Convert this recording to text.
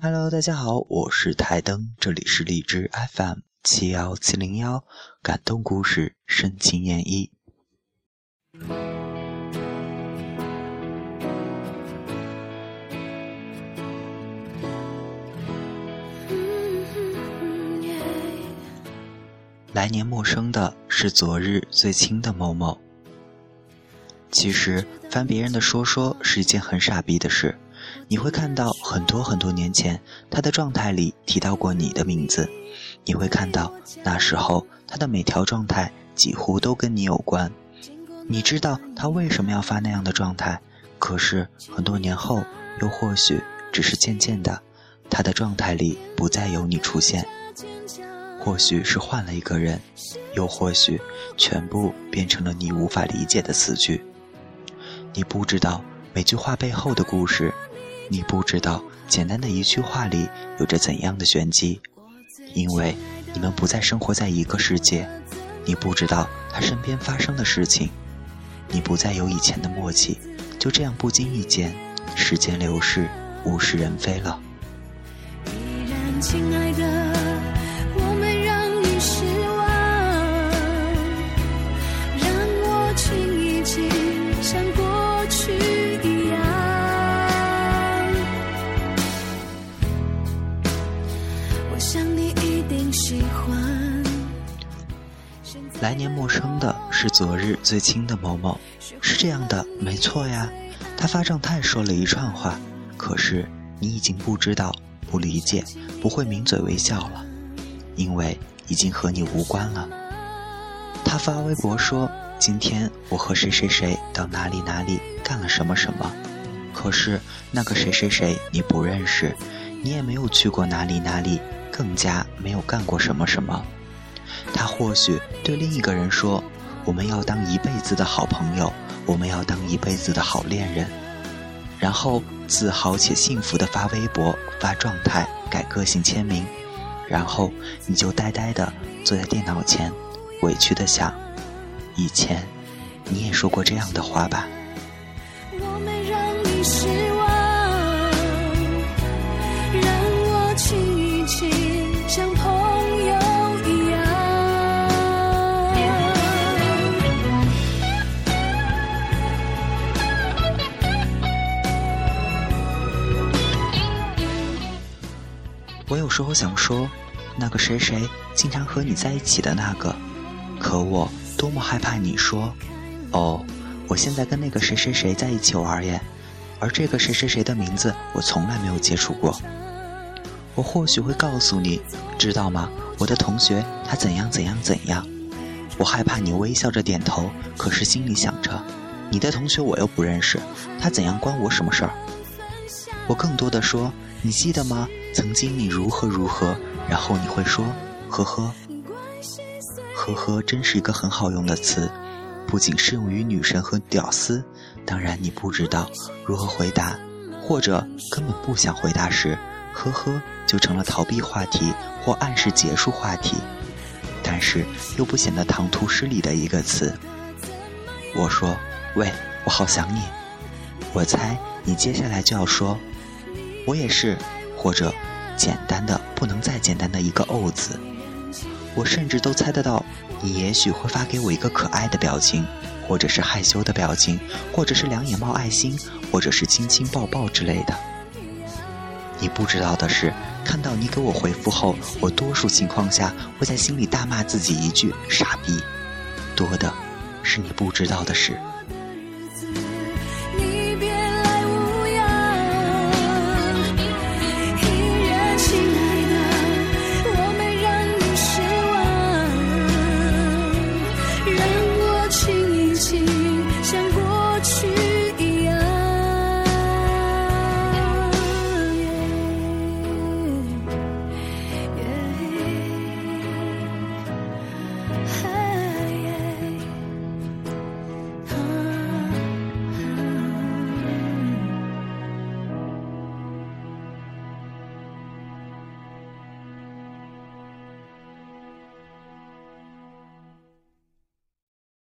Hello，大家好，我是台灯，这里是荔枝 FM 七幺七零幺，感动故事，深情演绎。来年陌生的是昨日最亲的某某。其实翻别人的说说是一件很傻逼的事。你会看到很多很多年前他的状态里提到过你的名字，你会看到那时候他的每条状态几乎都跟你有关。你知道他为什么要发那样的状态，可是很多年后，又或许只是渐渐的，他的状态里不再有你出现。或许是换了一个人，又或许全部变成了你无法理解的词句。你不知道每句话背后的故事。你不知道，简单的一句话里有着怎样的玄机，因为你们不再生活在一个世界。你不知道他身边发生的事情，你不再有以前的默契，就这样不经意间，时间流逝，物是人非了。依然，来年陌生的是昨日最亲的某某，是这样的，没错呀。他发状态说了一串话，可是你已经不知道、不理解、不会抿嘴微笑了，因为已经和你无关了。他发微博说：“今天我和谁谁谁到哪里哪里干了什么什么。”可是那个谁谁谁你不认识，你也没有去过哪里哪里，更加没有干过什么什么。他或许对另一个人说：“我们要当一辈子的好朋友，我们要当一辈子的好恋人。”然后自豪且幸福地发微博、发状态、改个性签名，然后你就呆呆地坐在电脑前，委屈地想：以前你也说过这样的话吧？我没让你失望，我有时候想说，那个谁谁经常和你在一起的那个，可我多么害怕你说，哦，我现在跟那个谁谁谁在一起玩耶，而这个谁谁谁的名字我从来没有接触过。我或许会告诉你，知道吗？我的同学他怎样怎样怎样。我害怕你微笑着点头，可是心里想着，你的同学我又不认识，他怎样关我什么事儿？我更多的说，你记得吗？曾经你如何如何，然后你会说呵呵，呵呵，真是一个很好用的词，不仅适用于女神和屌丝。当然你不知道如何回答，或者根本不想回答时，呵呵就成了逃避话题或暗示结束话题，但是又不显得唐突失礼的一个词。我说喂，我好想你。我猜你接下来就要说，我也是。或者，简单的不能再简单的一个“哦”字，我甚至都猜得到，你也许会发给我一个可爱的表情，或者是害羞的表情，或者是两眼冒爱心，或者是亲亲抱抱之类的。你不知道的是，看到你给我回复后，我多数情况下会在心里大骂自己一句“傻逼”，多的是你不知道的事。